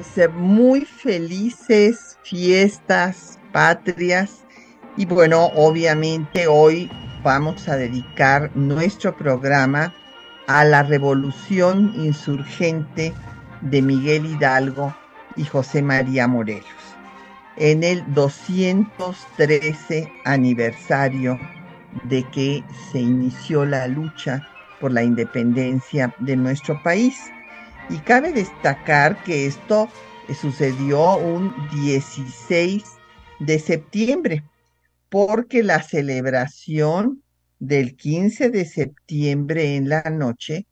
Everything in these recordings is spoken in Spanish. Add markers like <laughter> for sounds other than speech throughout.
Pues eh, muy felices fiestas patrias y bueno, obviamente hoy vamos a dedicar nuestro programa a la revolución insurgente de Miguel Hidalgo y José María Morelos en el 213 aniversario de que se inició la lucha por la independencia de nuestro país. Y cabe destacar que esto sucedió un 16 de septiembre, porque la celebración del 15 de septiembre en la noche,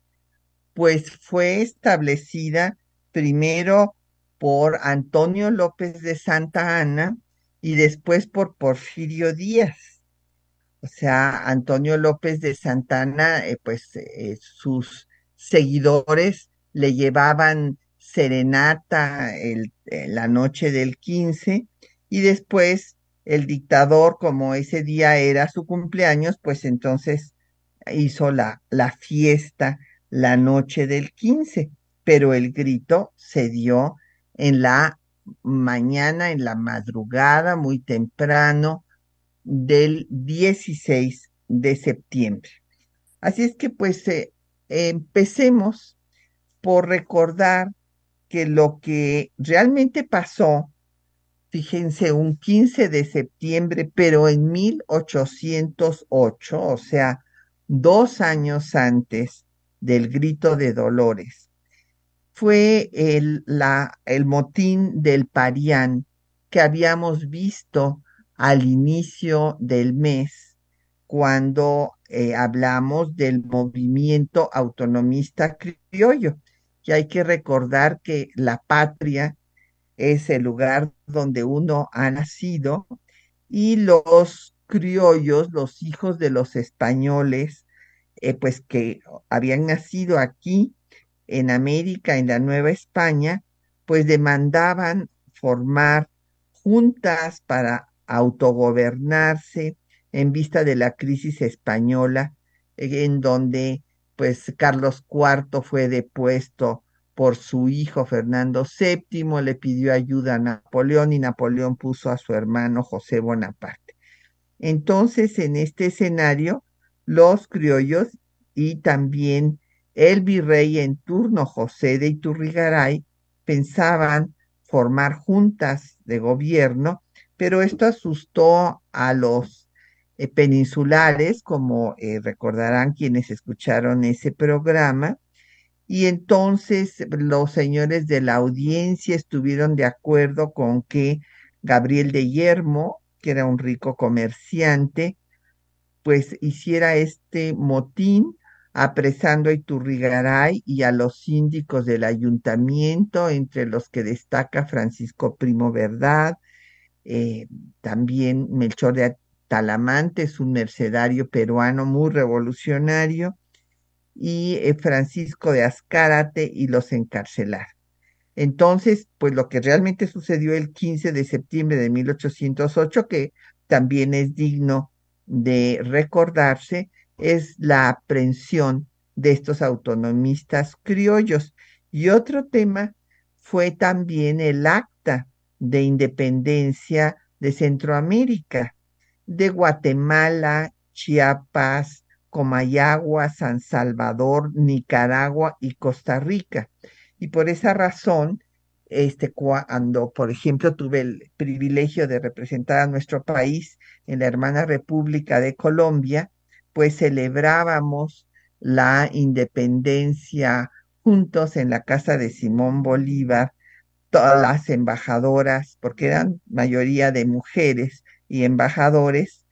pues fue establecida primero por Antonio López de Santa Ana y después por Porfirio Díaz. O sea, Antonio López de Santana, eh, pues eh, sus seguidores le llevaban serenata eh, la noche del 15 y después el dictador, como ese día era su cumpleaños, pues entonces hizo la, la fiesta la noche del 15, pero el grito se dio en la mañana, en la madrugada, muy temprano, del 16 de septiembre. Así es que pues eh, empecemos por recordar que lo que realmente pasó, fíjense, un 15 de septiembre, pero en 1808, o sea, dos años antes del grito de Dolores, fue el, la, el motín del Parián que habíamos visto al inicio del mes cuando eh, hablamos del movimiento autonomista criollo. Y hay que recordar que la patria es el lugar donde uno ha nacido y los criollos, los hijos de los españoles, eh, pues que habían nacido aquí en América, en la Nueva España, pues demandaban formar juntas para autogobernarse en vista de la crisis española, en donde pues Carlos IV fue depuesto por su hijo Fernando VII, le pidió ayuda a Napoleón y Napoleón puso a su hermano José Bonaparte. Entonces, en este escenario, los criollos y también el virrey en turno José de Iturrigaray pensaban formar juntas de gobierno pero esto asustó a los eh, peninsulares, como eh, recordarán quienes escucharon ese programa, y entonces los señores de la audiencia estuvieron de acuerdo con que Gabriel de Yermo, que era un rico comerciante, pues hiciera este motín apresando a Iturrigaray y a los síndicos del ayuntamiento, entre los que destaca Francisco Primo Verdad, eh, también Melchor de Talamante es un mercedario peruano muy revolucionario, y eh, Francisco de Azcárate y los encarcelar. Entonces, pues lo que realmente sucedió el 15 de septiembre de 1808, que también es digno de recordarse, es la aprehensión de estos autonomistas criollos. Y otro tema fue también el acta de independencia de Centroamérica, de Guatemala, Chiapas, Comayagua, San Salvador, Nicaragua y Costa Rica. Y por esa razón, este, cuando, por ejemplo, tuve el privilegio de representar a nuestro país en la hermana República de Colombia, pues celebrábamos la independencia juntos en la casa de Simón Bolívar todas las embajadoras, porque eran mayoría de mujeres y embajadores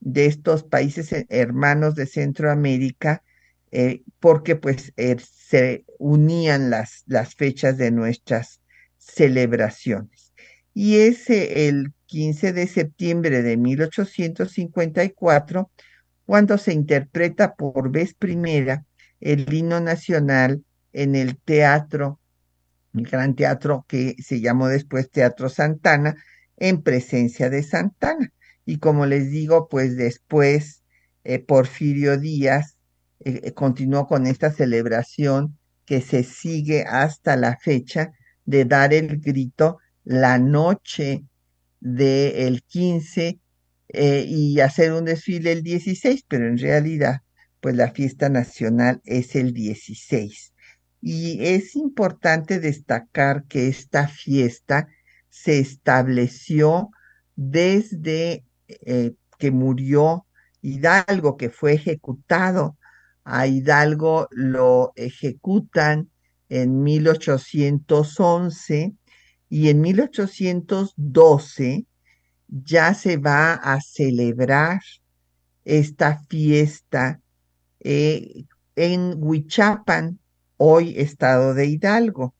de estos países hermanos de Centroamérica, eh, porque pues er, se unían las, las fechas de nuestras celebraciones. Y es el 15 de septiembre de 1854 cuando se interpreta por vez primera el himno nacional en el teatro, el gran teatro que se llamó después Teatro Santana, en presencia de Santana. Y como les digo, pues después eh, Porfirio Díaz eh, eh, continuó con esta celebración que se sigue hasta la fecha de dar el grito la noche del 15 y hacer un desfile el 16, pero en realidad, pues la fiesta nacional es el 16. Y es importante destacar que esta fiesta se estableció desde eh, que murió Hidalgo, que fue ejecutado. A Hidalgo lo ejecutan en 1811 y en 1812 ya se va a celebrar esta fiesta eh, en Huichapan, hoy estado de Hidalgo.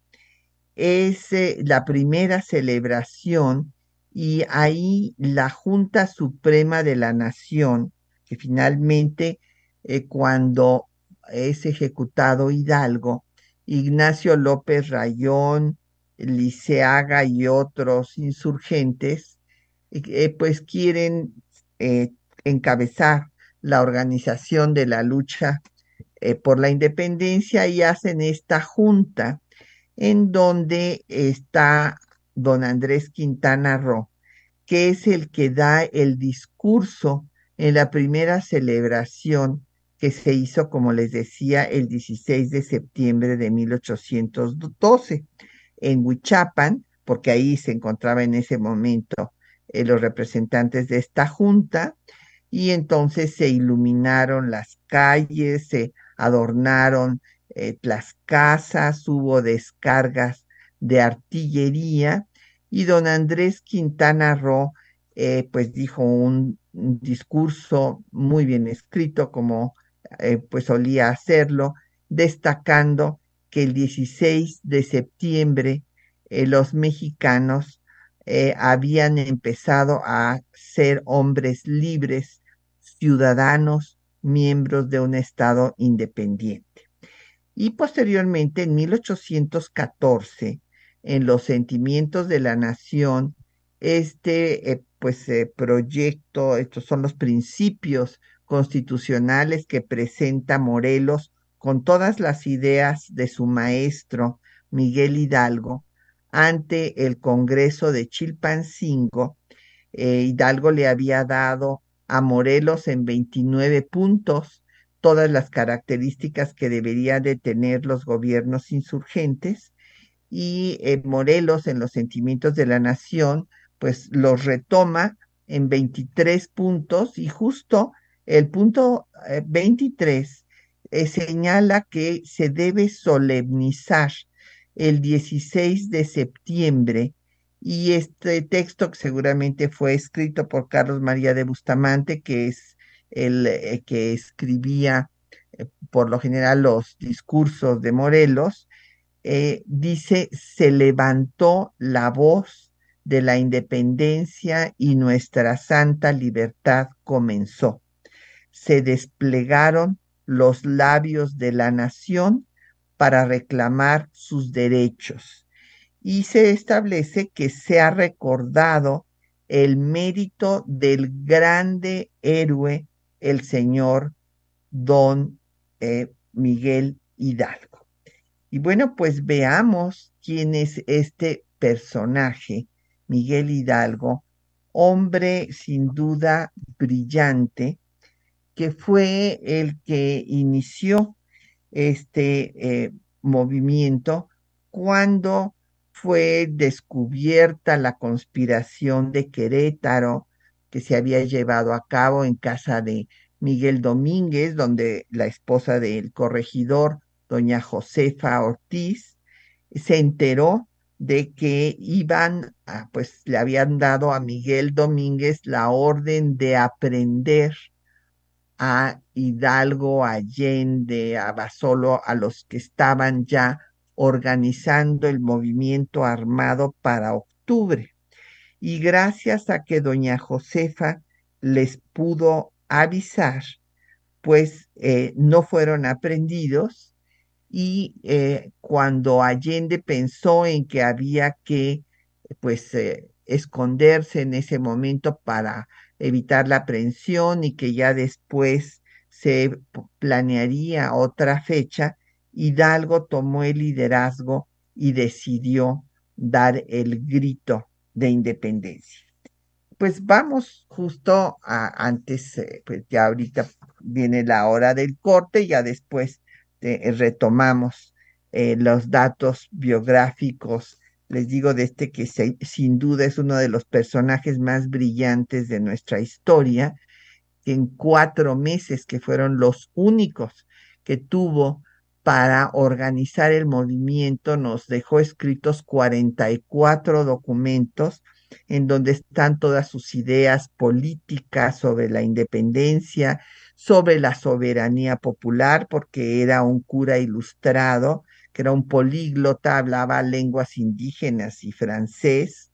Es la primera celebración y ahí la Junta Suprema de la Nación, que finalmente eh, cuando es ejecutado Hidalgo, Ignacio López Rayón, Liceaga y otros insurgentes, eh, pues quieren eh, encabezar la organización de la lucha por la independencia y hacen esta junta en donde está don Andrés Quintana Roo, que es el que da el discurso en la primera celebración que se hizo, como les decía, el 16 de septiembre de 1812 en Huichapan, porque ahí se encontraba en ese momento eh, los representantes de esta junta, y entonces se iluminaron las calles, se adornaron eh, las casas, hubo descargas de artillería y don Andrés Quintana Roo eh, pues dijo un, discurso muy bien escrito como eh, pues solía hacerlo, destacando que el 16 de septiembre los mexicanos habían empezado a ser hombres libres, ciudadanos, miembros de un Estado independiente. Y posteriormente, en 1814, en los sentimientos de la nación, este eh, pues eh, proyecto, estos son los principios constitucionales que presenta Morelos con todas las ideas de su maestro Miguel Hidalgo ante el Congreso de Chilpancingo. Eh, Hidalgo le había dado a Morelos en 29 puntos todas las características que deberían de tener los gobiernos insurgentes y eh, Morelos en los sentimientos de la nación, pues los retoma en 23 puntos y justo el punto 23 eh, eh, señala que se debe solemnizar el 16 de septiembre. Y este texto que seguramente fue escrito por Carlos María de Bustamante, que es el que escribía por lo general los discursos de Morelos, eh, dice, se levantó la voz de la independencia y nuestra santa libertad comenzó. Se desplegaron los labios de la nación para reclamar sus derechos y se establece que se ha recordado el mérito del grande héroe, el señor don eh, Miguel Hidalgo. Y bueno, pues veamos quién es este personaje, Miguel Hidalgo, hombre sin duda brillante, que fue el que inició este eh, movimiento cuando fue descubierta la conspiración de Querétaro que se había llevado a cabo en casa de Miguel Domínguez, donde la esposa del corregidor doña Josefa Ortiz, se enteró de que iban, pues le habían dado a Miguel Domínguez la orden de aprender a Hidalgo, Allende, a Basolo, a los que estaban ya organizando el movimiento armado para octubre. Y gracias a que doña Josefa les pudo avisar, pues eh, no fueron aprendidos y eh, cuando Allende pensó en que había que pues eh, esconderse en ese momento para evitar la aprehensión y que ya después se planearía otra fecha, Hidalgo tomó el liderazgo y decidió dar el grito de independencia. Pues vamos justo a, antes, eh, pues ya ahorita viene la hora del corte, ya después eh, retomamos eh, los datos biográficos, les digo de este que sin duda es uno de los personajes más brillantes de nuestra historia, en cuatro meses que fueron los únicos que tuvo para organizar el movimiento, nos dejó escritos 44 documentos en donde están todas sus ideas políticas sobre la independencia, sobre la soberanía popular, porque era un cura ilustrado, que era un políglota, hablaba lenguas indígenas y francés,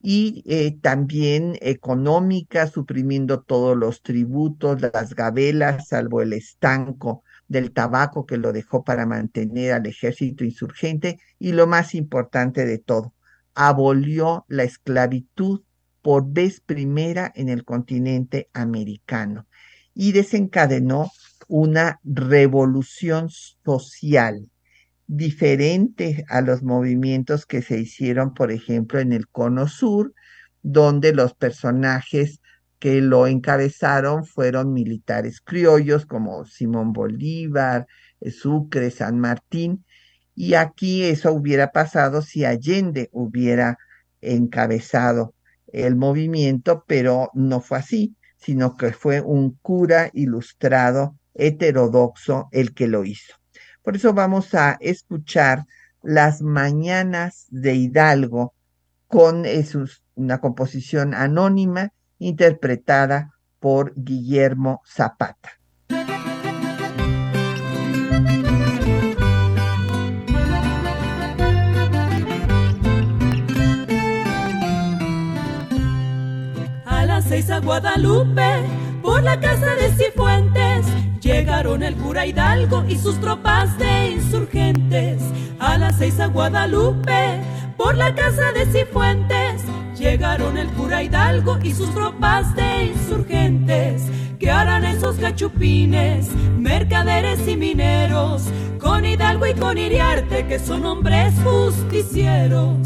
y eh, también económica, suprimiendo todos los tributos, las gabelas, salvo el estanco del tabaco que lo dejó para mantener al ejército insurgente, y lo más importante de todo, abolió la esclavitud por vez primera en el continente americano y desencadenó una revolución social diferente a los movimientos que se hicieron, por ejemplo, en el Cono Sur, donde los personajes que lo encabezaron fueron militares criollos como Simón Bolívar, Sucre, San Martín, y aquí eso hubiera pasado si Allende hubiera encabezado el movimiento, pero no fue así, sino que fue un cura ilustrado heterodoxo el que lo hizo. Por eso vamos a escuchar las mañanas de Hidalgo con una composición anónima interpretada por Guillermo Zapata. A las seis a Guadalupe, por la casa de Cifuentes Llegaron el cura Hidalgo y sus tropas de insurgentes a las seis a Guadalupe por la casa de Cifuentes. Llegaron el cura Hidalgo y sus tropas de insurgentes. ¿Qué harán esos cachupines, mercaderes y mineros? Con Hidalgo y con Iriarte, que son hombres justicieros.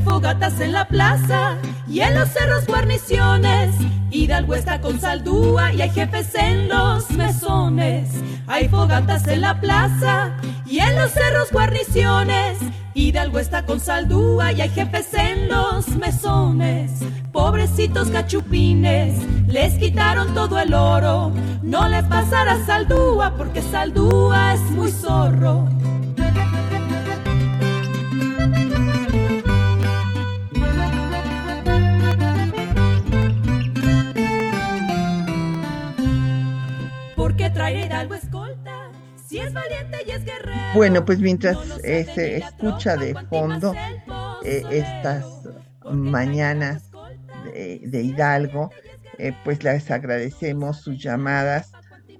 fogatas en la plaza y en los cerros guarniciones. Hidalgo está con saldúa y hay jefes en los mesones. Hay fogatas en la plaza y en los cerros guarniciones. Hidalgo está con saldúa y hay jefes en los mesones. Pobrecitos cachupines, les quitaron todo el oro. No le pasará saldúa porque saldúa es muy zorro. Bueno, pues mientras eh, se escucha de fondo eh, estas mañanas de, Hidalgo, eh, pues les agradecemos sus llamadas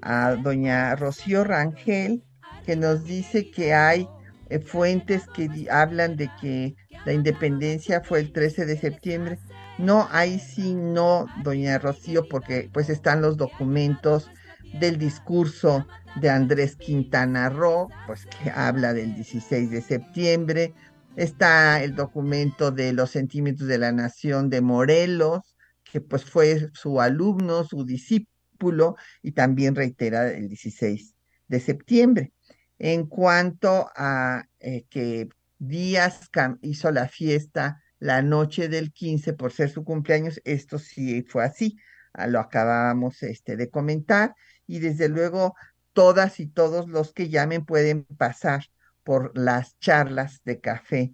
a doña Rocío Rangel, que nos dice que hay fuentes que hablan de que la independencia fue el 13 de septiembre. No, ahí sí no, doña Rocío, porque pues están los documentos del discurso de Andrés Quintana Roo, pues que habla del 16 de septiembre. Está el documento de los sentimientos de la nación de Morelos, que pues fue su alumno, su discípulo, y también reitera el 16 de septiembre. En cuanto a eh, que Díaz hizo la fiesta la noche del 15 por ser su cumpleaños, esto sí fue así, lo acabábamos este, de comentar y desde luego todas y todos los que llamen pueden pasar por las charlas de café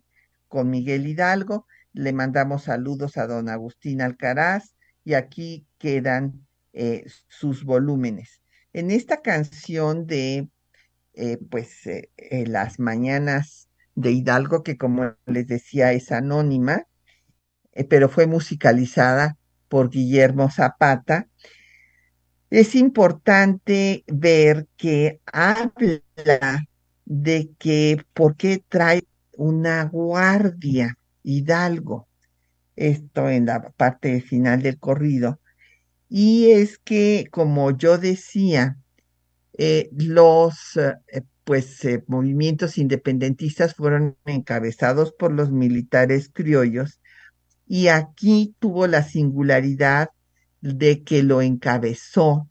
con Miguel Hidalgo le mandamos saludos a don Agustín Alcaraz y aquí quedan eh, sus volúmenes. En esta canción de, eh, pues, eh, las mañanas de Hidalgo, que como les decía es anónima, pero fue musicalizada por Guillermo Zapata, es importante ver que habla de que por qué trae una guardia Hidalgo, esto en la parte final del corrido, y es que, como yo decía, eh, los eh, pues, eh, movimientos independentistas fueron encabezados por los militares criollos y aquí tuvo la singularidad de que lo encabezó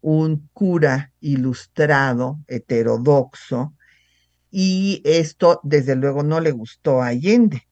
un cura ilustrado, heterodoxo, y esto desde luego no le gustó a Allende,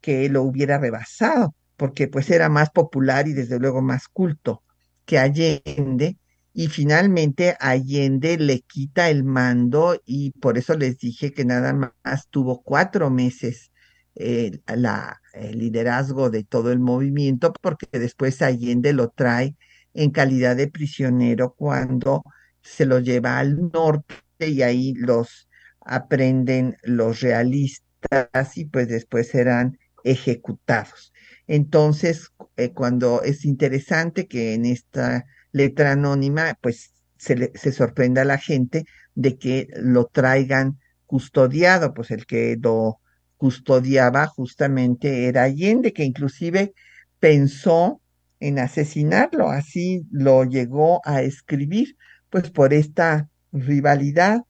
que lo hubiera rebasado, porque pues era más popular y desde luego más culto que Allende, y finalmente Allende le quita el mando y por eso les dije que nada más tuvo cuatro meses eh, la, el liderazgo de todo el movimiento, porque después Allende lo trae en calidad de prisionero cuando se lo lleva al norte y ahí los aprenden los realistas y pues después serán ejecutados. Entonces, eh, cuando es interesante que en esta letra anónima, pues se, se sorprenda a la gente de que lo traigan custodiado, pues el que lo custodiaba justamente era Allende, que inclusive pensó en asesinarlo, así lo llegó a escribir, pues por esta rivalidad,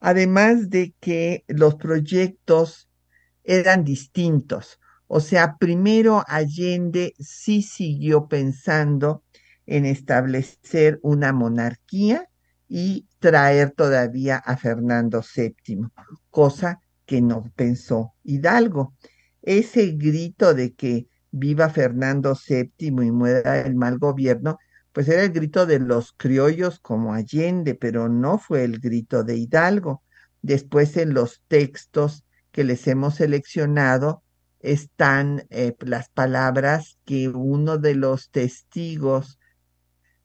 además de que los proyectos eran distintos. O sea, primero Allende sí siguió pensando en establecer una monarquía y traer todavía a Fernando VII, cosa que no pensó Hidalgo. Ese grito de que viva Fernando VII y muera el mal gobierno, pues era el grito de los criollos como Allende, pero no fue el grito de Hidalgo. Después en los textos que les hemos seleccionado están eh, las palabras que uno de los testigos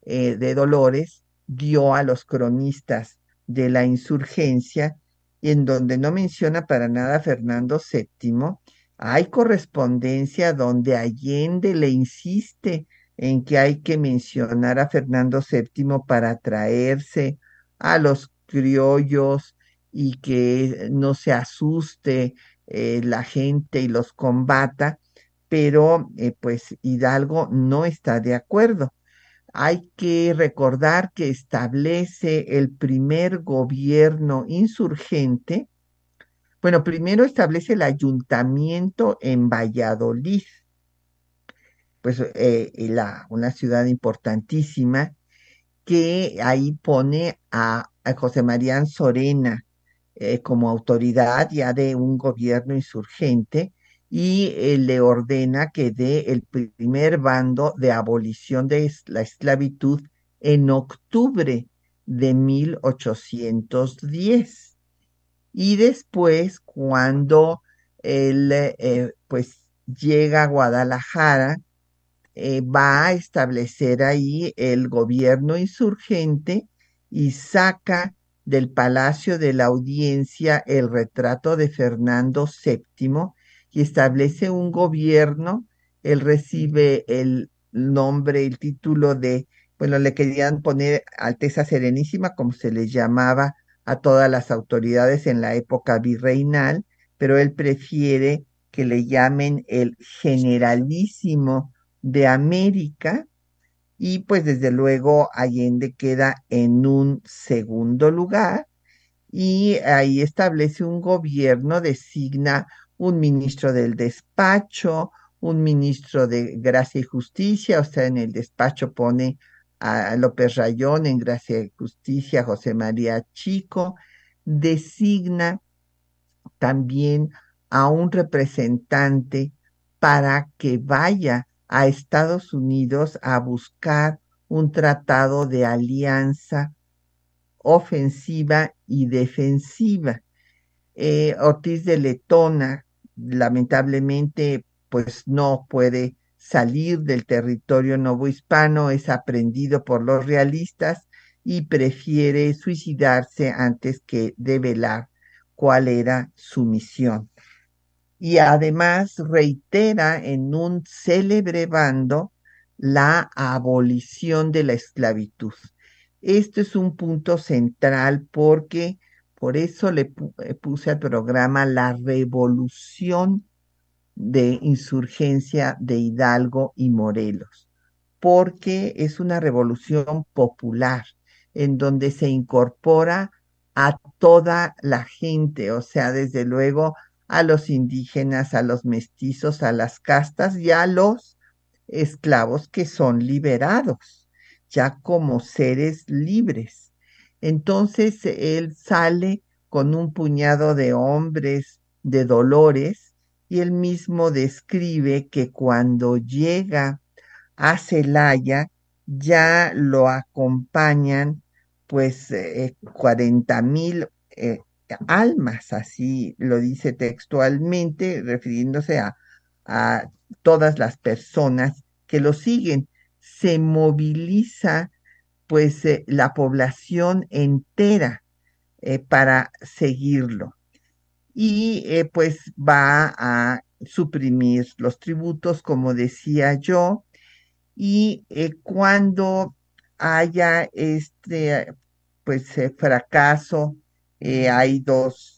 eh, de Dolores dio a los cronistas de la insurgencia en donde no menciona para nada a Fernando VII, hay correspondencia donde Allende le insiste en que hay que mencionar a Fernando VII para atraerse a los criollos y que no se asuste eh, la gente y los combata, pero eh, pues Hidalgo no está de acuerdo hay que recordar que establece el primer gobierno insurgente. Bueno, primero establece el ayuntamiento en Valladolid, pues eh, una ciudad importantísima, que ahí pone a, José María Sorena eh, como autoridad ya de un gobierno insurgente y eh, le ordena que dé el primer bando de abolición de la esclavitud en octubre de 1810. Y después, cuando él eh, pues llega a Guadalajara, eh, va a establecer ahí el gobierno insurgente y saca del Palacio de la Audiencia el retrato de Fernando VII y establece un gobierno, él recibe el nombre, el título de, bueno, le querían poner Alteza Serenísima, como se le llamaba a todas las autoridades en la época virreinal, pero él prefiere que le llamen el generalísimo de América y pues desde luego Allende queda en un segundo lugar y ahí establece un gobierno, designa un ministro del despacho, un ministro de Gracia y Justicia, o sea, en el despacho pone a López Rayón, en Gracia y Justicia, José María Chico, designa también a un representante para que vaya a Estados Unidos a buscar un tratado de alianza ofensiva y defensiva. Eh, Ortiz de Letona, lamentablemente pues no puede salir del territorio novohispano, es aprendido por los realistas y prefiere suicidarse antes que develar cuál era su misión. Y además reitera en un célebre bando la abolición de la esclavitud. Esto es un punto central porque por eso le eh, puse al programa la revolución de insurgencia de Hidalgo y Morelos, porque es una revolución popular en donde se incorpora a toda la gente, o sea, desde luego a los indígenas, a los mestizos, a las castas y a los esclavos que son liberados, ya como seres libres. Entonces él sale con un puñado de hombres de dolores y él mismo describe que cuando llega a Celaya ya lo acompañan pues eh, cuarenta mil eh, almas, así lo dice textualmente, refiriéndose a, a todas las personas que lo siguen. Se moviliza pues eh, la población entera para seguirlo. Y pues va a suprimir los tributos, como decía yo, y cuando haya este pues eh, fracaso, eh, hay dos,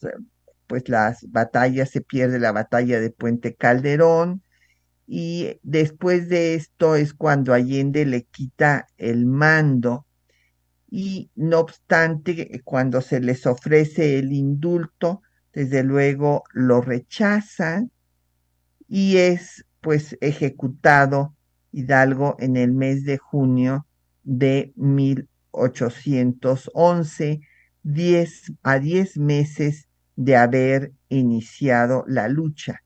pues las batallas, se pierde la batalla de Puente Calderón, y después de esto es cuando Allende le quita el mando y no obstante cuando se les ofrece el indulto, desde luego lo rechazan y es pues ejecutado Hidalgo en el mes de junio de 1811, diez, a diez meses de haber iniciado la lucha.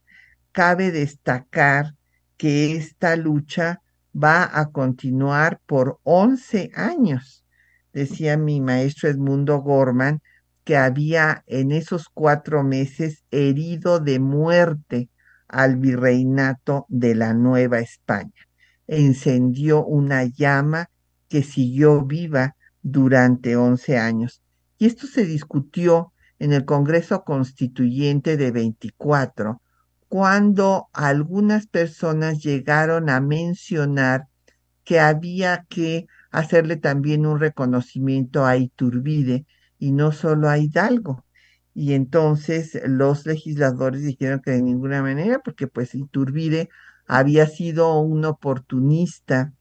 Cabe destacar que esta lucha va a continuar por 11 años. Decía mi maestro Edmundo Gorman que había en esos cuatro meses herido de muerte al virreinato de la Nueva España. Encendió una llama que siguió viva durante 11 años. Y esto se discutió en el Congreso Constituyente de 24, cuando algunas personas llegaron a mencionar que había que hacerle también un reconocimiento a Iturbide y no solo a Hidalgo. Y entonces los legisladores dijeron que de ninguna manera, porque pues Iturbide había sido un oportunista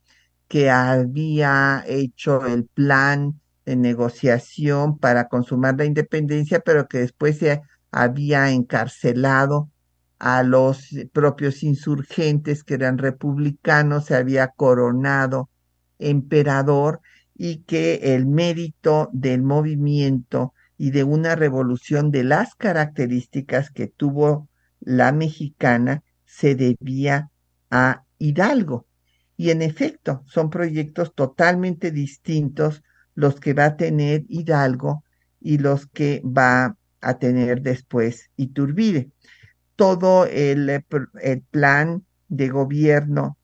que había hecho el plan de negociación para consumar la independencia, pero que después se había encarcelado a los propios insurgentes que eran republicanos, se había coronado emperador y que el mérito del movimiento y de una revolución de las características que tuvo la mexicana se debía a Hidalgo. Y en efecto, son proyectos totalmente distintos los que va a tener Hidalgo y los que va a tener después Iturbide. Todo el, eh, el plan de gobierno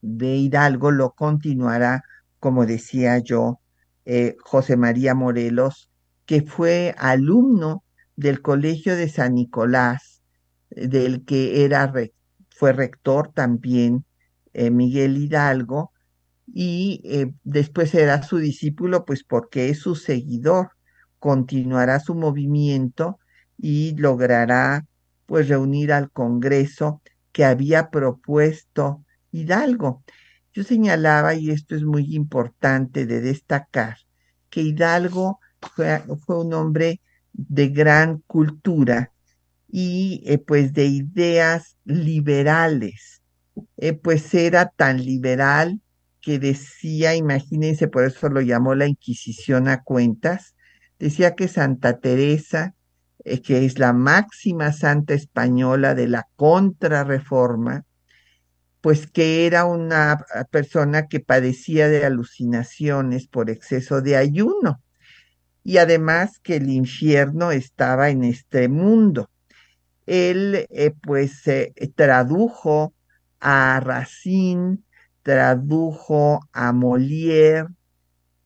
de Hidalgo lo continuará, como decía yo, eh, José María Morelos, que fue alumno del Colegio de San Nicolás, del que era, fue rector también eh, Miguel Hidalgo, y eh, después será su discípulo, pues porque es su seguidor, continuará su movimiento y logrará pues reunir al Congreso que había propuesto Hidalgo. Yo señalaba, y esto es muy importante de destacar, que Hidalgo fue, un hombre de gran cultura y eh, pues de ideas liberales eh, pues era tan liberal que decía, imagínense, por eso lo llamó la Inquisición a cuentas, decía que Santa Teresa, eh, que es la máxima santa española de la contrarreforma, pues que era una persona que padecía de alucinaciones por exceso de ayuno y además que el infierno estaba en este mundo. Él eh, pues tradujo a Racine, tradujo a Molière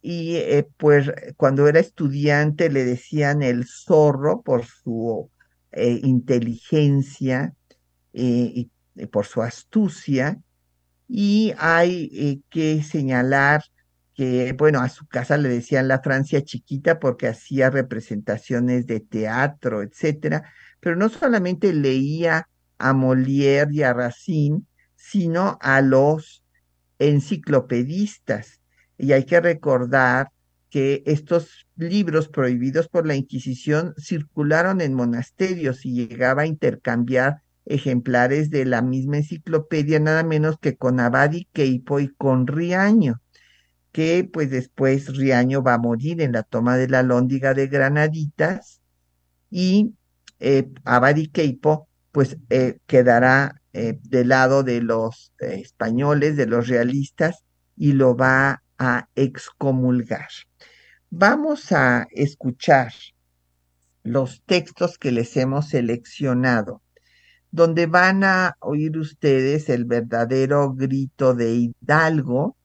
y eh, pues cuando era estudiante le decían el zorro por su eh, inteligencia y por su astucia y hay que señalar que, bueno, a su casa le decían la Francia chiquita porque hacía representaciones de teatro, etcétera, pero no solamente leía a Molière y a Racine, sino a los enciclopedistas. Y hay que recordar que estos libros prohibidos por la Inquisición circularon en monasterios y llegaba a intercambiar ejemplares de la misma enciclopedia, nada menos que con Abadi Keipo y con Riaño que pues después Riaño va a morir en la toma de la Lóndiga de Granaditas y eh, Abadi Keipo pues eh, quedará eh, del lado de los eh, españoles, de los realistas y lo va a excomulgar. Vamos a escuchar los textos que les hemos seleccionado, donde van a oír ustedes el verdadero grito de Hidalgo,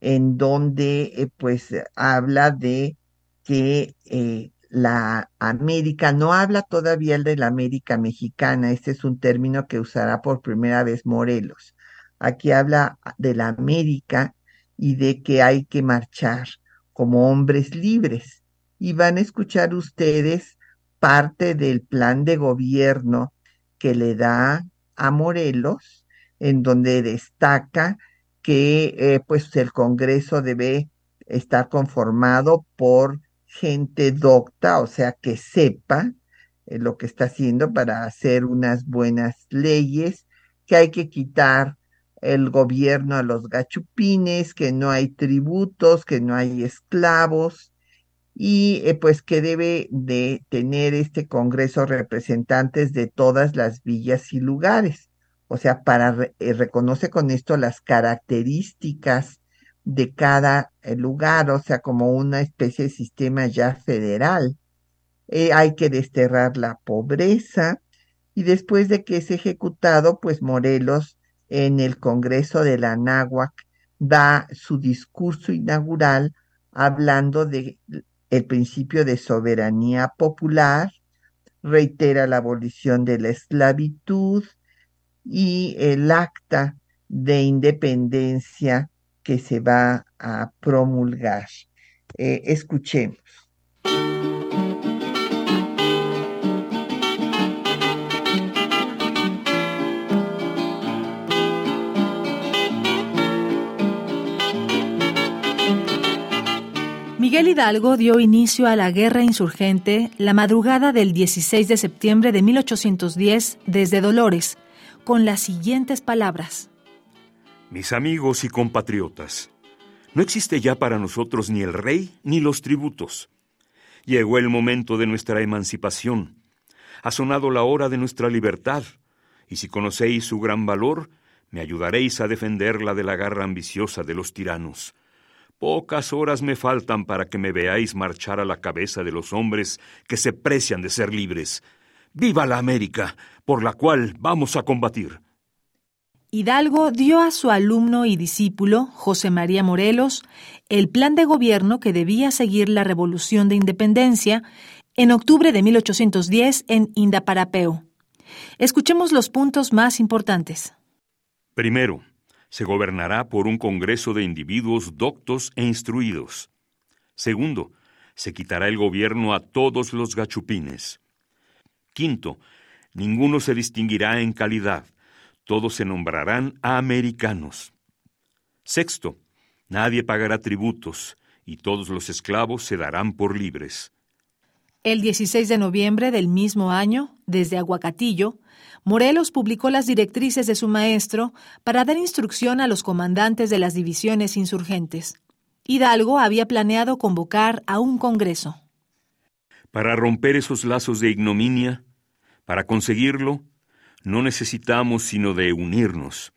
en donde eh, pues habla de que eh, la América, no habla todavía de la América mexicana, este es un término que usará por primera vez Morelos. Aquí habla de la América y de que hay que marchar como hombres libres. Y van a escuchar ustedes parte del plan de gobierno que le da a Morelos, en donde destaca que eh, pues el Congreso debe estar conformado por gente docta, o sea, que sepa eh, lo que está haciendo para hacer unas buenas leyes, que hay que quitar el gobierno a los gachupines, que no hay tributos, que no hay esclavos, y eh, pues que debe de tener este Congreso representantes de todas las villas y lugares o sea, para eh, reconoce con esto las características de cada eh, lugar, o sea, como una especie de sistema ya federal. Hay que desterrar la pobreza y después de que es ejecutado, pues Morelos en el Congreso de la Náhuac da su discurso inaugural hablando de el principio de soberanía popular, reitera la abolición de la esclavitud, y el acta de independencia que se va a promulgar. Eh, escuchemos. Miguel Hidalgo dio inicio a la guerra insurgente la madrugada del 16 de septiembre de 1810 desde Dolores, con las siguientes palabras. Mis amigos y compatriotas, no existe ya para nosotros ni el rey ni los tributos. Llegó el momento de nuestra emancipación. Ha sonado la hora de nuestra libertad, y si conocéis su gran valor, me ayudaréis a defenderla de la garra ambiciosa de los tiranos. Pocas horas me faltan para que me veáis marchar a la cabeza de los hombres que se precian de ser libres, ¡Viva la América, por la cual vamos a combatir! Hidalgo dio a su alumno y discípulo, José María Morelos, el plan de gobierno que debía seguir la Revolución de Independencia en octubre de 1810 en Indaparapeo. Escuchemos los puntos más importantes. Primero, se gobernará por un Congreso de individuos doctos e instruidos. Segundo, se quitará el gobierno a todos los gachupines. Quinto, ninguno se distinguirá en calidad, todos se nombrarán americanos. Sexto, nadie pagará tributos, y todos los esclavos se darán por libres. El 16 de noviembre del mismo año, desde Aguacatillo, Morelos publicó las directrices de su maestro para dar instrucción a los comandantes de las divisiones insurgentes. Hidalgo había planeado convocar a un congreso. Para romper esos lazos de ignominia, para conseguirlo, no necesitamos sino de unirnos.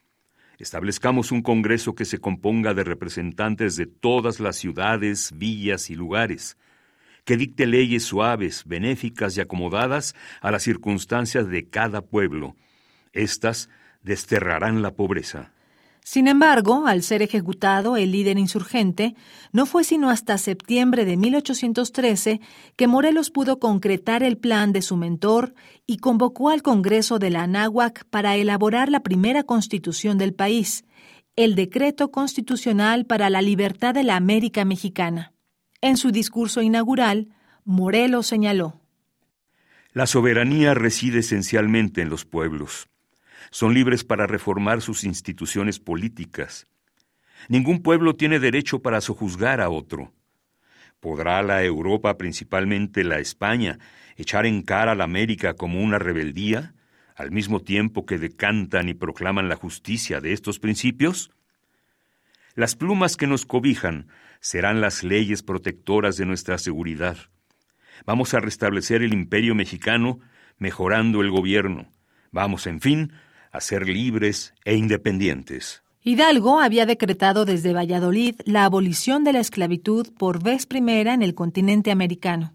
Establezcamos un Congreso que se componga de representantes de todas las ciudades, villas y lugares. Que dicte leyes suaves, benéficas y acomodadas a las circunstancias de cada pueblo. Estas desterrarán la pobreza. Sin embargo, al ser ejecutado el líder insurgente, no fue sino hasta septiembre de 1813 que Morelos pudo concretar el plan de su mentor y convocó al Congreso de la Anáhuac para elaborar la primera constitución del país, el Decreto Constitucional para la Libertad de la América Mexicana. En su discurso inaugural, Morelos señaló La soberanía reside esencialmente en los pueblos son libres para reformar sus instituciones políticas. Ningún pueblo tiene derecho para sojuzgar a otro. ¿Podrá la Europa, principalmente la España, echar en cara a la América como una rebeldía, al mismo tiempo que decantan y proclaman la justicia de estos principios? Las plumas que nos cobijan serán las leyes protectoras de nuestra seguridad. Vamos a restablecer el imperio mexicano mejorando el gobierno. Vamos, en fin, a ser libres e independientes. Hidalgo había decretado desde Valladolid la abolición de la esclavitud por vez primera en el continente americano.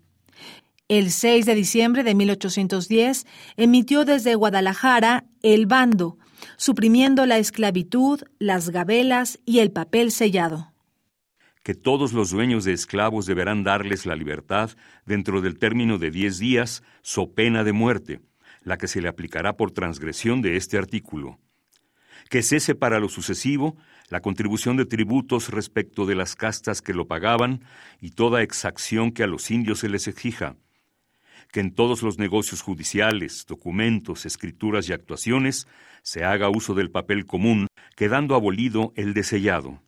El 6 de diciembre de 1810 emitió desde Guadalajara el bando, suprimiendo la esclavitud, las gabelas y el papel sellado. Que todos los dueños de esclavos deberán darles la libertad dentro del término de diez días, so pena de muerte la que se le aplicará por transgresión de este artículo. Que cese para lo sucesivo la contribución de tributos respecto de las castas que lo pagaban y toda exacción que a los indios se les exija. Que en todos los negocios judiciales, documentos, escrituras y actuaciones se haga uso del papel común, quedando abolido el desellado.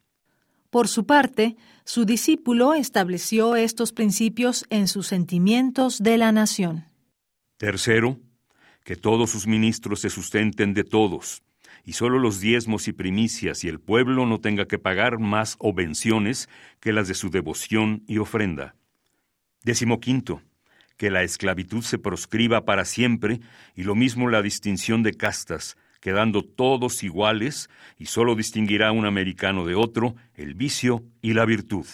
Por su parte, su discípulo estableció estos principios en sus sentimientos de la nación. Tercero, que todos sus ministros se sustenten de todos, y solo los diezmos y primicias y el pueblo no tenga que pagar más obenciones que las de su devoción y ofrenda. Décimo quinto, que la esclavitud se proscriba para siempre, y lo mismo la distinción de castas, quedando todos iguales, y solo distinguirá un americano de otro el vicio y la virtud.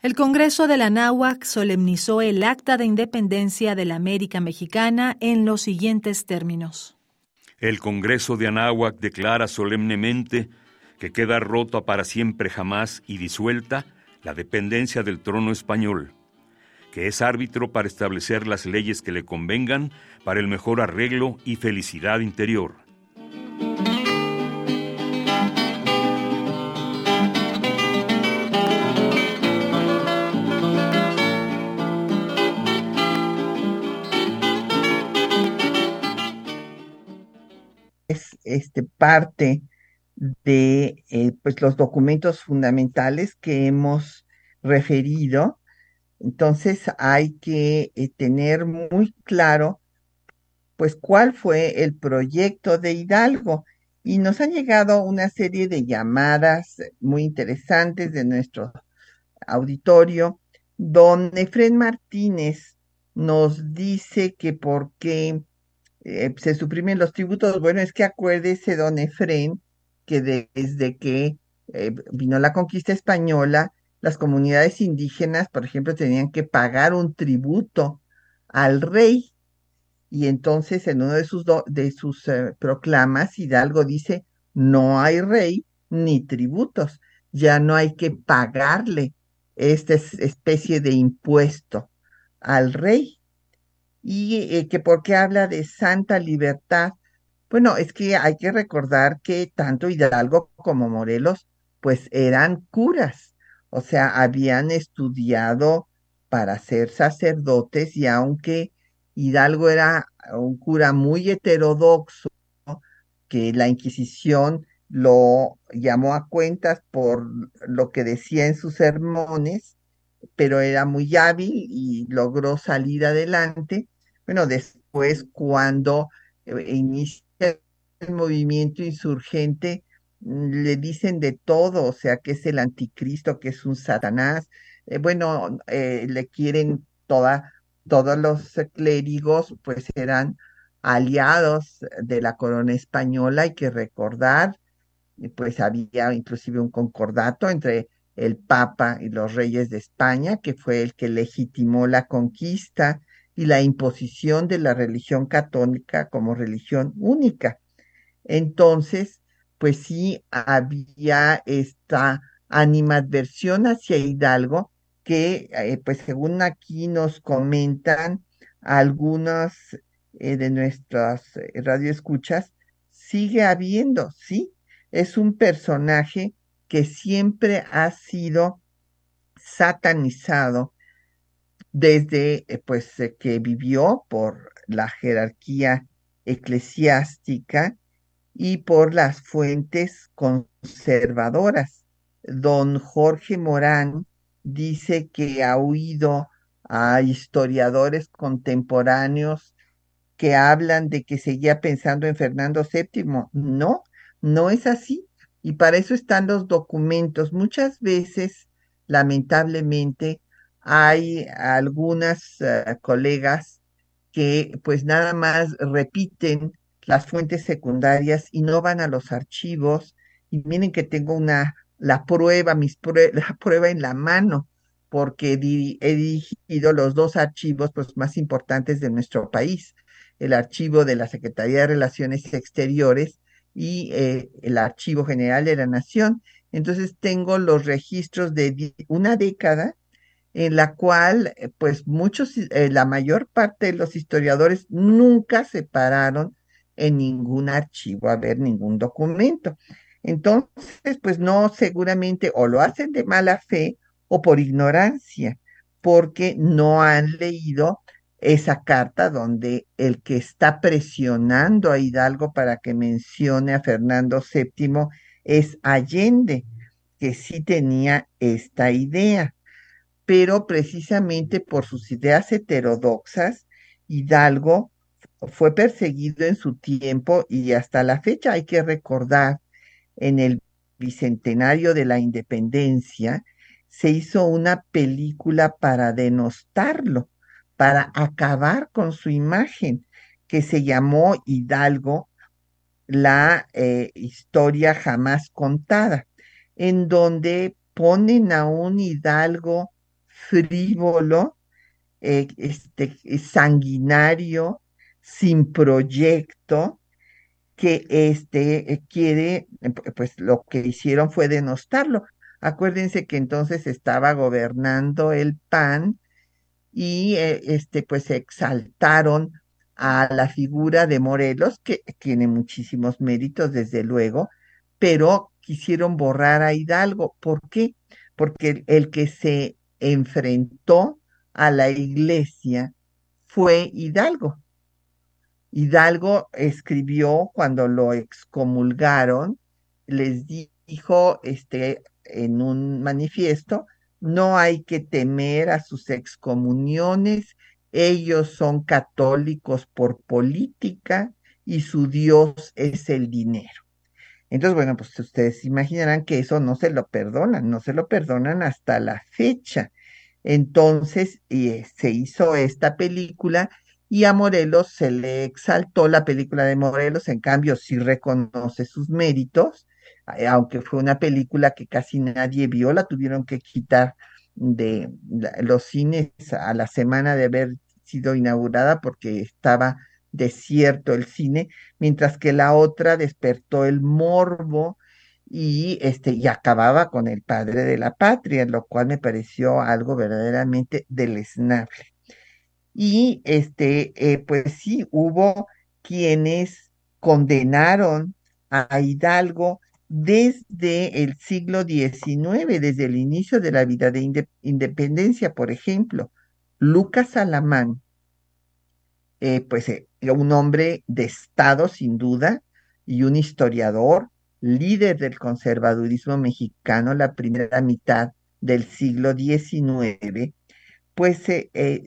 El Congreso de la Náhuac solemnizó el Acta de Independencia de la América Mexicana en los siguientes términos. El Congreso de Anáhuac declara solemnemente que queda rota para siempre jamás y disuelta la dependencia del trono español, que es árbitro para establecer las leyes que le convengan para el mejor arreglo y felicidad interior este, parte de eh, pues los documentos fundamentales que hemos referido. Entonces hay que eh, tener muy claro pues cuál fue el proyecto de Hidalgo. Y nos han llegado una serie de llamadas muy interesantes de nuestro auditorio, donde Fred Martínez nos dice que por qué eh, se suprimen los tributos. Bueno, es que acuérdese, don Efren, que desde que eh, vino la conquista española, las comunidades indígenas, por ejemplo, tenían que pagar un tributo al rey. Y entonces en uno de sus, de sus eh, proclamas, Hidalgo dice, no hay rey ni tributos, ya no hay que pagarle esta especie de impuesto al rey y eh, que porque habla de santa libertad. Bueno, es que hay que recordar que tanto Hidalgo como Morelos pues eran curas, o sea, habían estudiado para ser sacerdotes y aunque Hidalgo era un cura muy heterodoxo, que la Inquisición lo llamó a cuentas por lo que decía en sus sermones, pero era muy hábil y logró salir adelante. Bueno, después cuando eh, inicia el movimiento insurgente, mm, le dicen de todo, o sea, que es el anticristo, que es un satanás. Eh, bueno, eh, le quieren toda, todos los clérigos, pues eran aliados de la corona española, hay que recordar, pues había inclusive un concordato entre el Papa y los reyes de España, que fue el que legitimó la conquista y la imposición de la religión católica como religión única. Entonces, pues sí había esta animadversión hacia Hidalgo que, eh, pues según aquí nos comentan algunas eh, de nuestras eh, radioescuchas, sigue habiendo, ¿sí? Es un personaje que siempre ha sido satanizado desde pues que vivió por la jerarquía eclesiástica y por las fuentes conservadoras. Don Jorge Morán dice que ha oído a historiadores contemporáneos que hablan de que seguía pensando en Fernando VII. No, no es así. Y para eso están los documentos. Muchas veces, lamentablemente, hay algunas eh, colegas que pues nada más repiten las fuentes secundarias y no van a los archivos. Y miren que tengo una, la prueba, mis <laughs> la prueba en la mano, porque he dirigido los dos archivos pues, más importantes de nuestro país el archivo de la Secretaría de Relaciones Exteriores y eh, el Archivo General de la Nación. Entonces tengo los registros de una década en la cual, eh, pues muchos, eh, la mayor parte de los historiadores nunca se pararon en ningún archivo a ver ningún documento. Entonces, pues no, seguramente o lo hacen de mala fe o por ignorancia, porque no han leído esa carta donde el que está presionando a Hidalgo para que mencione a Fernando VII es Allende, que sí tenía esta idea, pero precisamente por sus ideas heterodoxas, Hidalgo fue perseguido en su tiempo y hasta la fecha hay que recordar en el bicentenario de la independencia, se hizo una película para denostarlo para acabar con su imagen, que se llamó Hidalgo, la eh, historia jamás contada, en donde ponen a un Hidalgo frívolo, eh, este, sanguinario, sin proyecto, que este, eh, quiere, pues lo que hicieron fue denostarlo. Acuérdense que entonces estaba gobernando el PAN y eh, este, pues exaltaron a la figura de Morelos, que tiene muchísimos méritos, desde luego, pero quisieron borrar a Hidalgo. ¿Por qué? Porque el, que se enfrentó a la iglesia fue Hidalgo. Hidalgo escribió cuando lo excomulgaron, les dijo este, en un manifiesto no hay que temer a sus excomuniones, ellos son católicos por política y su Dios es el dinero. Entonces, bueno, pues ustedes imaginarán que eso no se lo perdonan, no se lo perdonan hasta la fecha. Entonces, eh, se hizo esta película y a Morelos se le exaltó la película de Morelos, en cambio sí reconoce sus méritos, eh, aunque fue una película que casi nadie vio, la tuvieron que quitar de los cines a la semana de haber sido inaugurada porque estaba desierto el cine, mientras que la otra despertó el morbo y este y acababa con el padre de la patria, lo cual me pareció algo verdaderamente deleznable. Y este, eh, pues sí, hubo quienes condenaron a Hidalgo desde el siglo XIX, desde el inicio de la vida de independencia, por ejemplo. Lucas Alamán, eh, pues eh, un hombre de Estado sin duda y un historiador, líder del conservadurismo mexicano la primera mitad del siglo XIX, pues eh,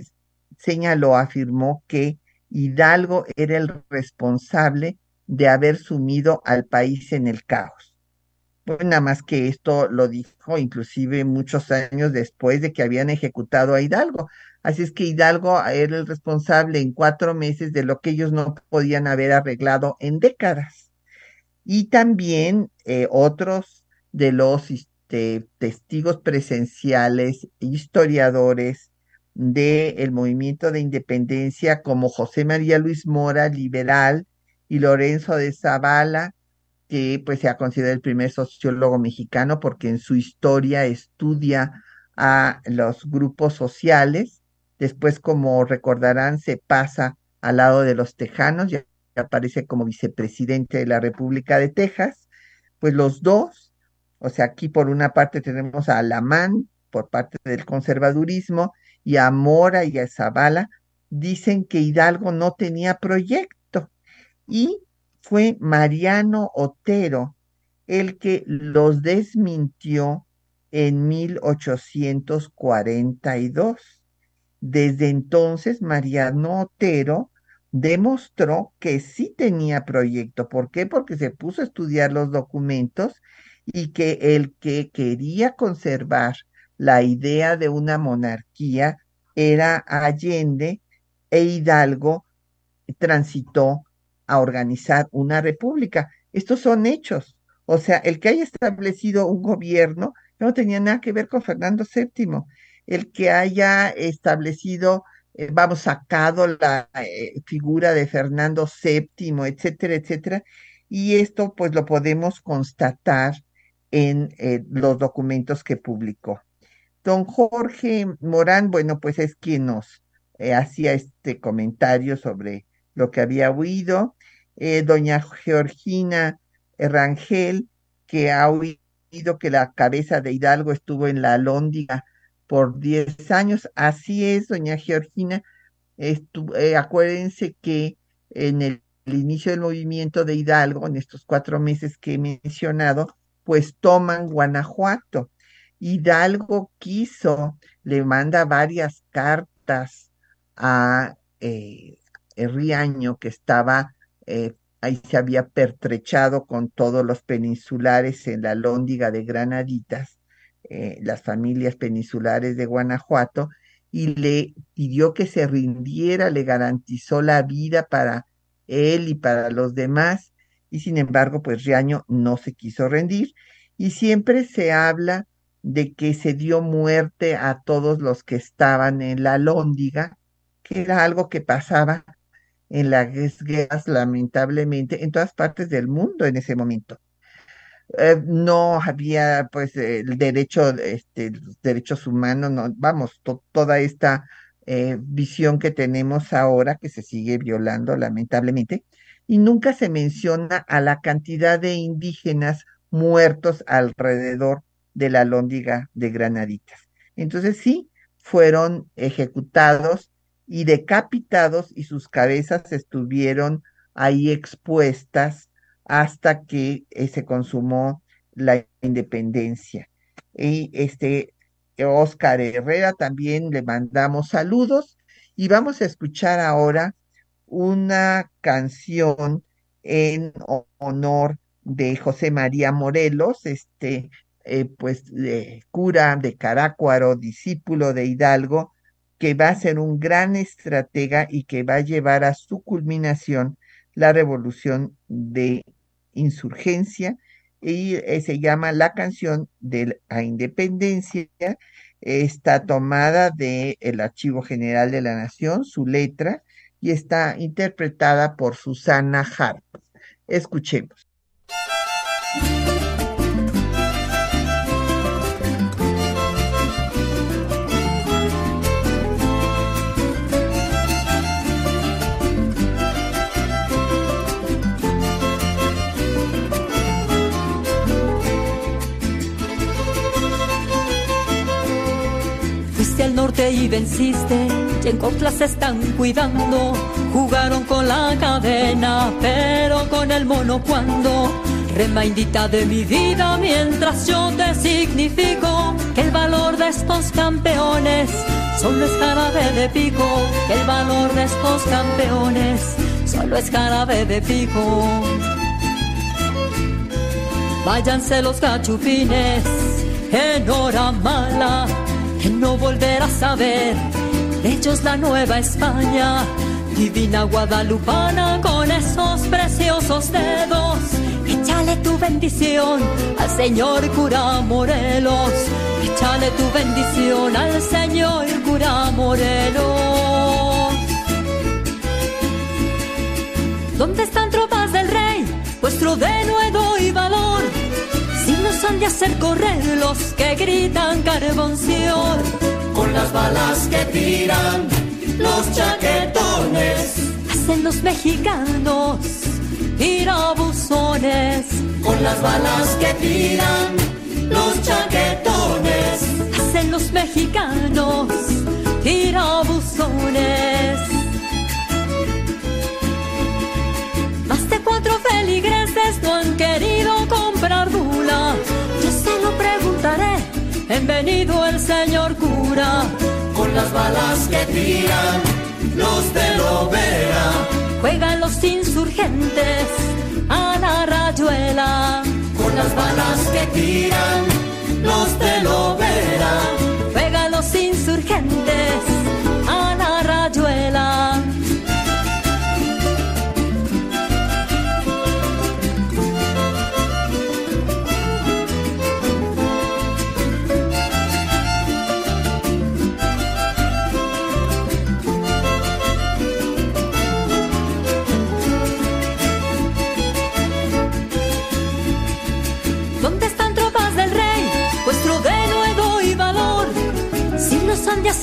señaló, afirmó que Hidalgo era el responsable de haber sumido al país en el caos nada más que esto lo dijo inclusive muchos años después de que habían ejecutado a Hidalgo. Así es que Hidalgo era el responsable en cuatro meses de lo que ellos no podían haber arreglado en décadas. Y también eh, otros de los este, testigos presenciales, historiadores del movimiento de independencia como José María Luis Mora, liberal, y Lorenzo de Zavala, que pues se ha considerado el primer sociólogo mexicano porque en su historia estudia a los grupos sociales. Después, como recordarán, se pasa al lado de los tejanos y aparece como vicepresidente de la República de Texas. Pues los dos, o sea, aquí por una parte tenemos a Alamán por parte del conservadurismo y a Mora y a Zavala, dicen que Hidalgo no tenía proyecto y fue Mariano Otero el que los desmintió en 1842. Desde entonces, Mariano Otero demostró que sí tenía proyecto. ¿Por qué? Porque se puso a estudiar los documentos y que el que quería conservar la idea de una monarquía era Allende e Hidalgo transitó a organizar una república. Estos son hechos. O sea, el que haya establecido un gobierno no tenía nada que ver con Fernando VII. El que haya establecido, eh, vamos, sacado la eh, figura de Fernando VII, etcétera, etcétera. Y esto pues lo podemos constatar en eh, los documentos que publicó. Don Jorge Morán, bueno, pues es quien nos hacía este comentario sobre lo que había oído. doña Georgina Rangel, que ha oído que la cabeza de Hidalgo estuvo en la Alhóndiga por 10 años. Así es, doña Georgina. Eh, acuérdense que en el, inicio del movimiento de Hidalgo, en estos cuatro meses que he mencionado, pues toman Guanajuato. Hidalgo quiso, le manda varias cartas a eh, Riaño, que estaba eh, ahí se había pertrechado con todos los peninsulares en la lóndiga de Granaditas, eh, las familias peninsulares de Guanajuato, y le pidió que se rindiera, le garantizó la vida para él y para los demás, y sin embargo, pues Riaño no se quiso rendir, y siempre se habla de que se dio muerte a todos los que estaban en la lóndiga, que era algo que pasaba en las guerras, lamentablemente, en todas partes del mundo en ese momento. Eh, no había pues el derecho, este, los derechos humanos, no, vamos, toda esta eh, visión que tenemos ahora que se sigue violando lamentablemente, y nunca se menciona a la cantidad de indígenas muertos alrededor de la lóndiga de Granaditas. Entonces sí, fueron ejecutados y decapitados y sus cabezas estuvieron ahí expuestas hasta que eh, se consumó la independencia. Y este Oscar Herrera también le mandamos saludos y vamos a escuchar ahora una canción en honor de José María Morelos, este eh, pues cura de Carácuaro, discípulo de Hidalgo, que va a ser un gran estratega y que va a llevar a su culminación la revolución de insurgencia y eh, se llama La canción de la independencia. Está tomada del Archivo General de la Nación, su letra, y está interpretada por Susana Harp. Escuchemos. Venciste, y en Coplas se están cuidando. Jugaron con la cadena, pero con el mono cuando. Remaindita de mi vida mientras yo te significo que el valor de estos campeones solo es jarabe de pico, que el valor de estos campeones solo es jarabe de pico. Váyanse los cachupines en hora mala no volverás a ver. Ellos la nueva España, divina guadalupana con esos preciosos dedos. Échale tu bendición al señor cura Morelos. Échale tu bendición al señor cura Morelos. ¿Dónde están tropas del rey? Vuestro denuedo. De hacer correr los que gritan carbonción. Con las balas que tiran los chaquetones. Hacen los mexicanos tirabuzones. Con las balas que tiran los chaquetones. Hacen los mexicanos El señor cura. Con las balas que tiran los de Lovera. Juegan los insurgentes a la rayuela. Con las balas que tiran los de Lovera. Juegan los insurgentes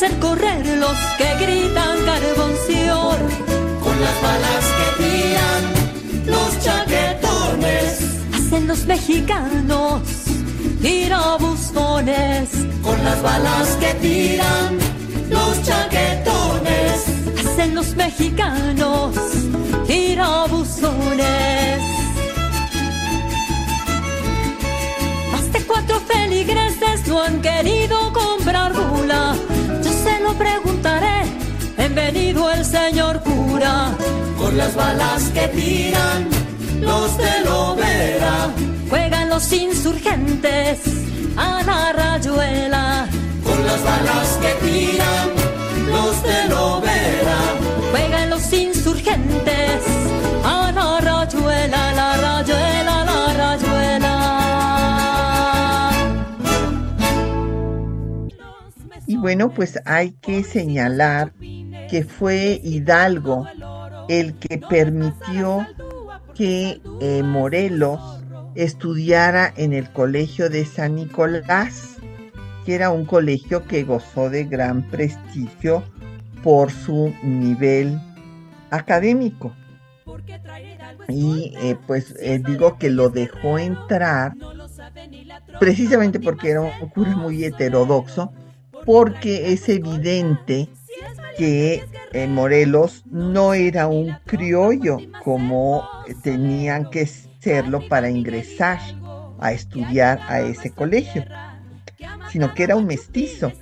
hacer correr los que gritan carbonción. Con las balas que tiran los chaquetones. Hacen los mexicanos tirabuzones. Con las balas que tiran los chaquetones. Hacen los mexicanos tirabuzones. Más de cuatro feligreses no han querido comprar bula. Lo preguntaré. Bienvenido el señor cura. Con las balas que tiran los de Lovera. Juegan los insurgentes a la rayuela. Con las balas que tiran los de Lovera. Juegan los insurgentes a la rayuela, la rayuela, bueno, pues hay que señalar que fue Hidalgo el que permitió que eh, Morelos estudiara en el colegio de San Nicolás, que era un colegio que gozó de gran prestigio por su nivel académico. Y eh, pues eh, digo que lo dejó entrar precisamente porque era un cura muy heterodoxo, porque es evidente que eh, Morelos no era un criollo como tenían que serlo para ingresar a estudiar a ese colegio, sino que era un mestizo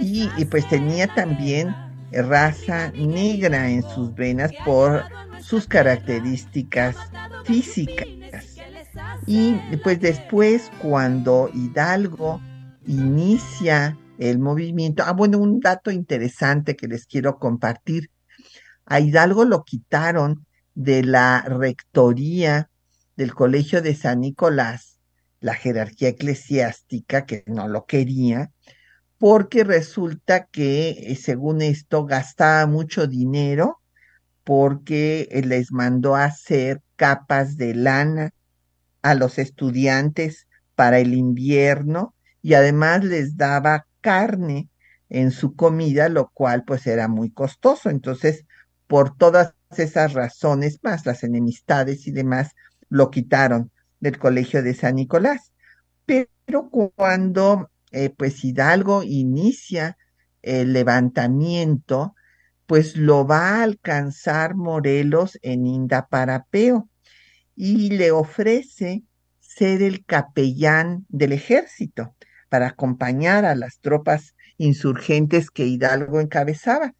y, y pues tenía también raza negra en sus venas por sus características físicas. Y pues después cuando Hidalgo inicia el movimiento, ah bueno, un dato interesante que les quiero compartir. A Hidalgo lo quitaron de la rectoría del Colegio de San Nicolás, la jerarquía eclesiástica que no lo quería, porque resulta que, eh, según esto, gastaba mucho dinero porque eh, les mandó a hacer capas de lana a los estudiantes para el invierno y además les daba carne en su comida, lo cual pues era muy costoso. Entonces, por todas esas razones, más las enemistades y demás, lo quitaron del colegio de San Nicolás. Pero cuando eh, pues Hidalgo inicia el levantamiento, pues lo va a alcanzar Morelos en Indaparapeo y le ofrece ser el capellán del ejército para acompañar a las tropas insurgentes que Hidalgo encabezaba.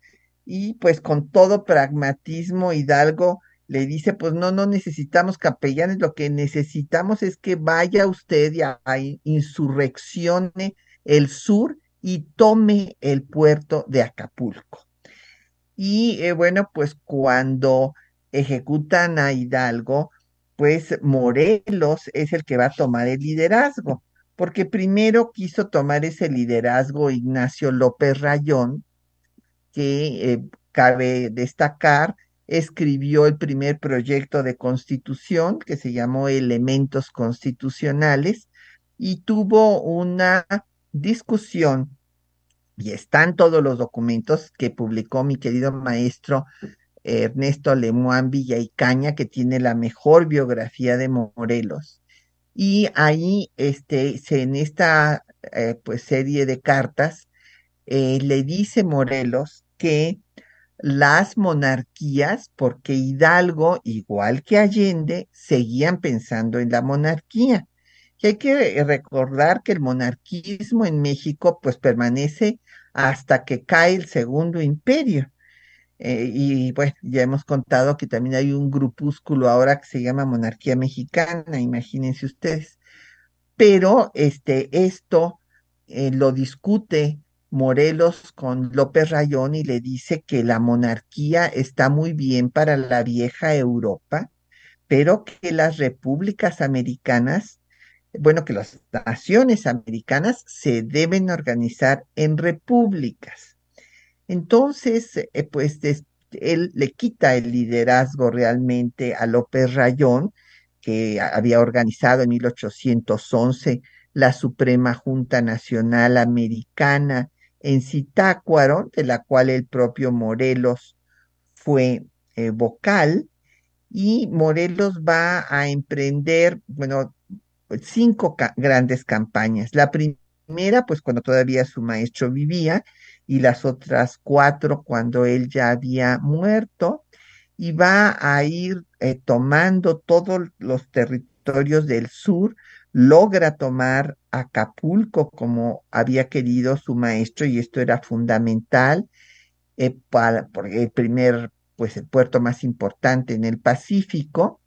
Y pues con todo pragmatismo Hidalgo le dice, pues no, no necesitamos capellanes, lo que necesitamos es que vaya usted y a, insurreccione el sur y tome el puerto de Acapulco. Y eh, bueno, pues cuando ejecutan a Hidalgo, pues Morelos es el que va a tomar el liderazgo, porque primero quiso tomar ese liderazgo Ignacio López Rayón, que eh, cabe destacar, escribió el primer proyecto de constitución que se llamó Elementos Constitucionales y tuvo una discusión, y están todos los documentos que publicó mi querido maestro Ernesto Lemuán Villaicaña, que tiene la mejor biografía de Morelos. Y ahí, este, en esta eh, pues, serie de cartas, eh, le dice Morelos que las monarquías, porque Hidalgo, igual que Allende, seguían pensando en la monarquía. Y hay que recordar que el monarquismo en México pues permanece hasta que cae el segundo imperio. Eh, y bueno, ya hemos contado que también hay un grupúsculo ahora que se llama Monarquía Mexicana, imagínense ustedes. Pero este, esto eh, lo discute Morelos con López Rayón y le dice que la monarquía está muy bien para la vieja Europa, pero que las repúblicas americanas, bueno, que las naciones americanas se deben organizar en repúblicas entonces, eh, pues él le quita el liderazgo realmente a López Rayón, que había organizado en 1811 la Suprema Junta Nacional Americana en Zitácuaro, de la cual el propio Morelos fue eh, vocal, y Morelos va a emprender, bueno, cinco grandes campañas. La primera, pues cuando todavía su maestro vivía, y las otras cuatro cuando él ya había muerto y va a ir eh, tomando todos los territorios del sur, logra tomar Acapulco como había querido su maestro y esto era fundamental eh, para el primer pues el puerto más importante en el Pacífico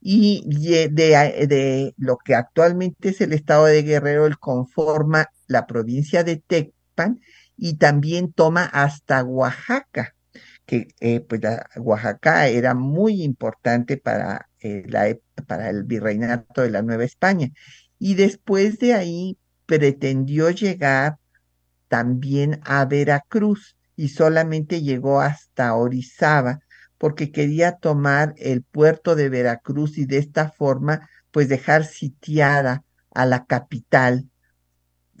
y de, de, lo que actualmente es el estado de Guerrero, él conforma la provincia de Tecpan y también toma hasta Oaxaca, que eh, pues Oaxaca era muy importante para, eh, la, para el virreinato de la Nueva España. Y después de ahí pretendió llegar también a Veracruz y solamente llegó hasta Orizaba porque quería tomar el puerto de Veracruz y de esta forma pues dejar sitiada a la capital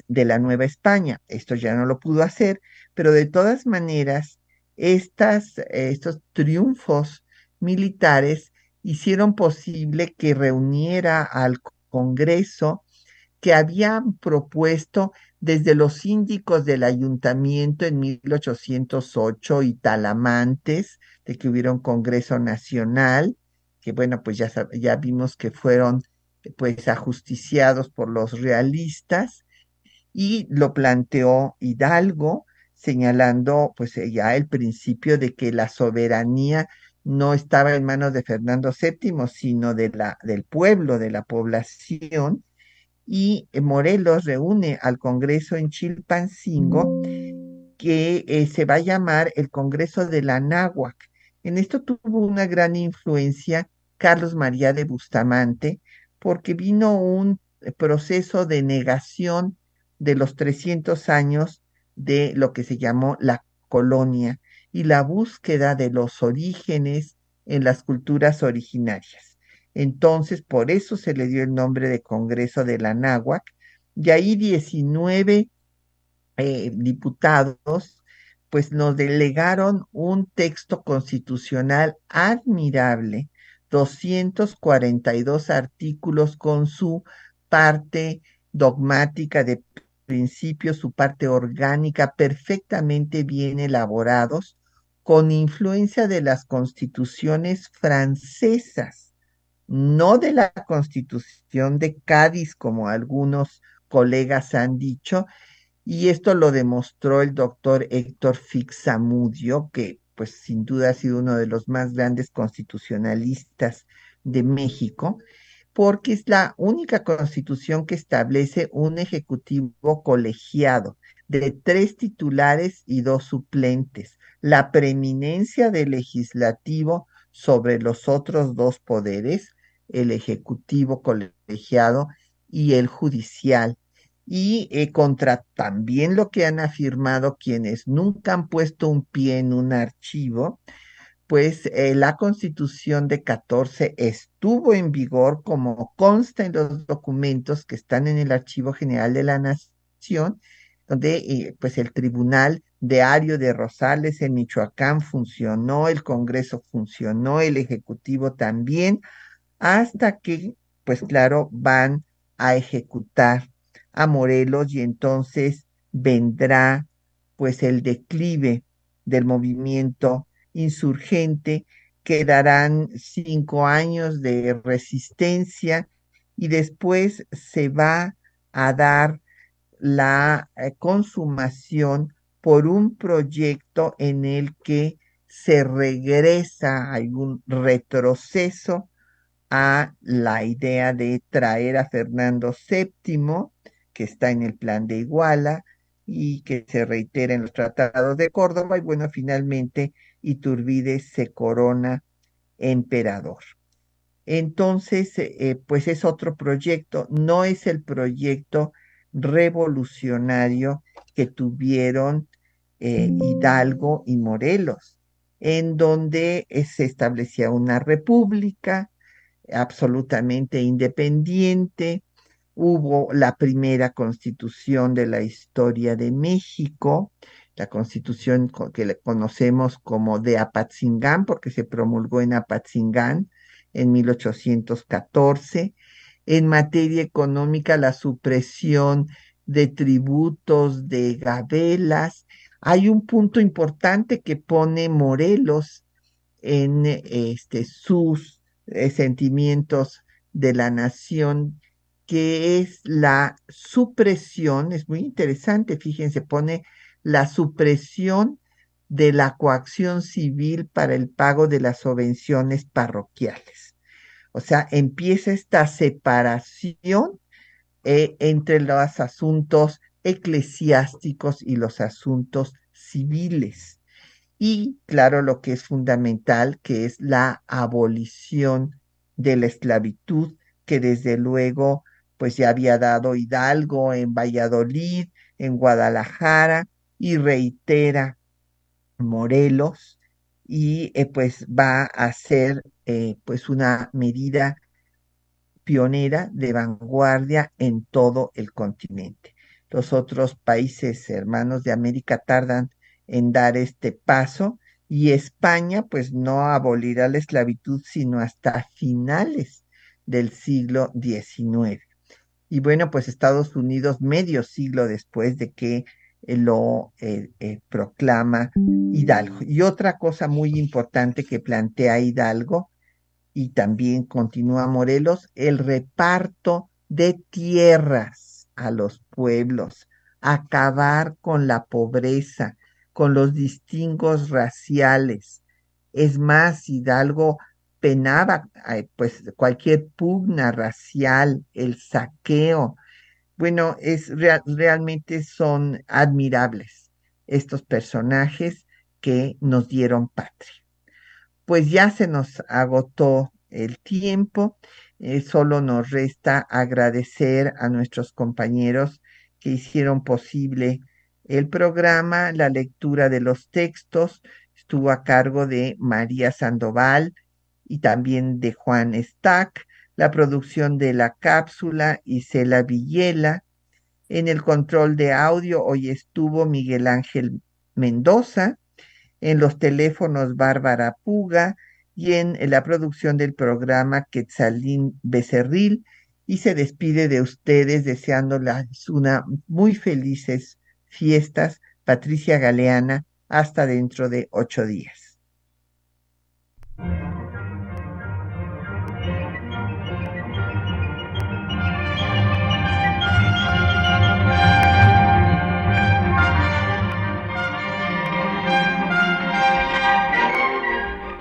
de la Nueva España. Esto ya no lo pudo hacer, pero de todas maneras, estas, estos triunfos militares hicieron posible que reuniera al Congreso que habían propuesto desde los síndicos del ayuntamiento en 1808 y Talamantes, de que hubiera un Congreso Nacional, que bueno, pues ya, ya vimos que fueron pues ajusticiados por los realistas, y lo planteó Hidalgo, señalando pues eh, ya el principio de que la soberanía no estaba en manos de Fernando VII, sino de la, del pueblo, de la población, y eh, Morelos reúne al Congreso en Chilpancingo, que eh, se va a llamar el Congreso de la Náhuac. En esto tuvo una gran influencia Carlos María de Bustamante, porque vino un proceso de negación de los 300 años de lo que se llamó la colonia y la búsqueda de los orígenes en las culturas originarias. Entonces, por eso se le dio el nombre de Congreso de la Náhuac, y ahí 19 eh, diputados pues nos delegaron un texto constitucional admirable, 242 artículos con su parte dogmática de principios, su parte orgánica, perfectamente bien elaborados, con influencia de las constituciones francesas, no de la constitución de Cádiz, como algunos colegas han dicho, y esto lo demostró el doctor Héctor Fixamudio, que pues sin duda ha sido uno de los más grandes constitucionalistas de México, porque es la única constitución que establece un ejecutivo colegiado de tres titulares y dos suplentes, la preeminencia del legislativo sobre los otros dos poderes, el ejecutivo colegiado y el judicial. Y eh, contra también lo que han afirmado quienes nunca han puesto un pie en un archivo, pues eh, la constitución de 14 estuvo en vigor como consta en los documentos que están en el Archivo General de la Nación, donde eh, pues el Tribunal de Ario de Rosales en Michoacán funcionó, el Congreso funcionó, el Ejecutivo también, hasta que pues claro van a ejecutar a Morelos y entonces vendrá pues el declive del movimiento insurgente, quedarán cinco años de resistencia y después se va a dar la eh, consumación por un proyecto en el que se regresa algún retroceso a la idea de traer a Fernando VII, que está en el plan de Iguala y que se reitera en los tratados de Córdoba, y bueno, finalmente Iturbide se corona emperador. Entonces, eh, pues es otro proyecto, no es el proyecto revolucionario que tuvieron eh, Hidalgo y Morelos, en donde eh, se establecía una república absolutamente independiente, hubo la primera constitución de la historia de México, la constitución que le conocemos como de Apatzingán, porque se promulgó en Apatzingán en 1814. En materia económica, la supresión de tributos, de gabelas. Hay un punto importante que pone Morelos en este, sus eh, sentimientos de la nación, que es la supresión, es muy interesante, fíjense, pone la supresión de la coacción civil para el pago de las subvenciones parroquiales. O sea, empieza esta separación eh, entre los asuntos eclesiásticos y los asuntos civiles. Y claro, lo que es fundamental, que es la abolición de la esclavitud, que desde luego pues ya había dado Hidalgo en Valladolid, en Guadalajara, y reitera Morelos y eh, pues va a ser eh, pues una medida pionera de vanguardia en todo el continente. Los otros países hermanos de América tardan en dar este paso y España pues no abolirá la esclavitud sino hasta finales del siglo XIX. Y bueno, pues Estados Unidos medio siglo después de que lo eh, eh, proclama Hidalgo. Y otra cosa muy importante que plantea Hidalgo y también continúa Morelos, el reparto de tierras a los pueblos, acabar con la pobreza, con los distingos raciales. Es más, Hidalgo penaba pues cualquier pugna racial, el saqueo, bueno, es realmente son admirables estos personajes que nos dieron patria. Pues ya se nos agotó el tiempo, eh, solo nos resta agradecer a nuestros compañeros que hicieron posible el programa, la lectura de los textos, estuvo a cargo de María Sandoval y también de Juan Stack la producción de la cápsula Isela Villela. En el control de audio hoy estuvo Miguel Ángel Mendoza, en los teléfonos Bárbara Puga y en la producción del programa Quetzalín Becerril y se despide de ustedes deseándoles una muy felices fiestas. Patricia Galeana, hasta dentro de ocho días.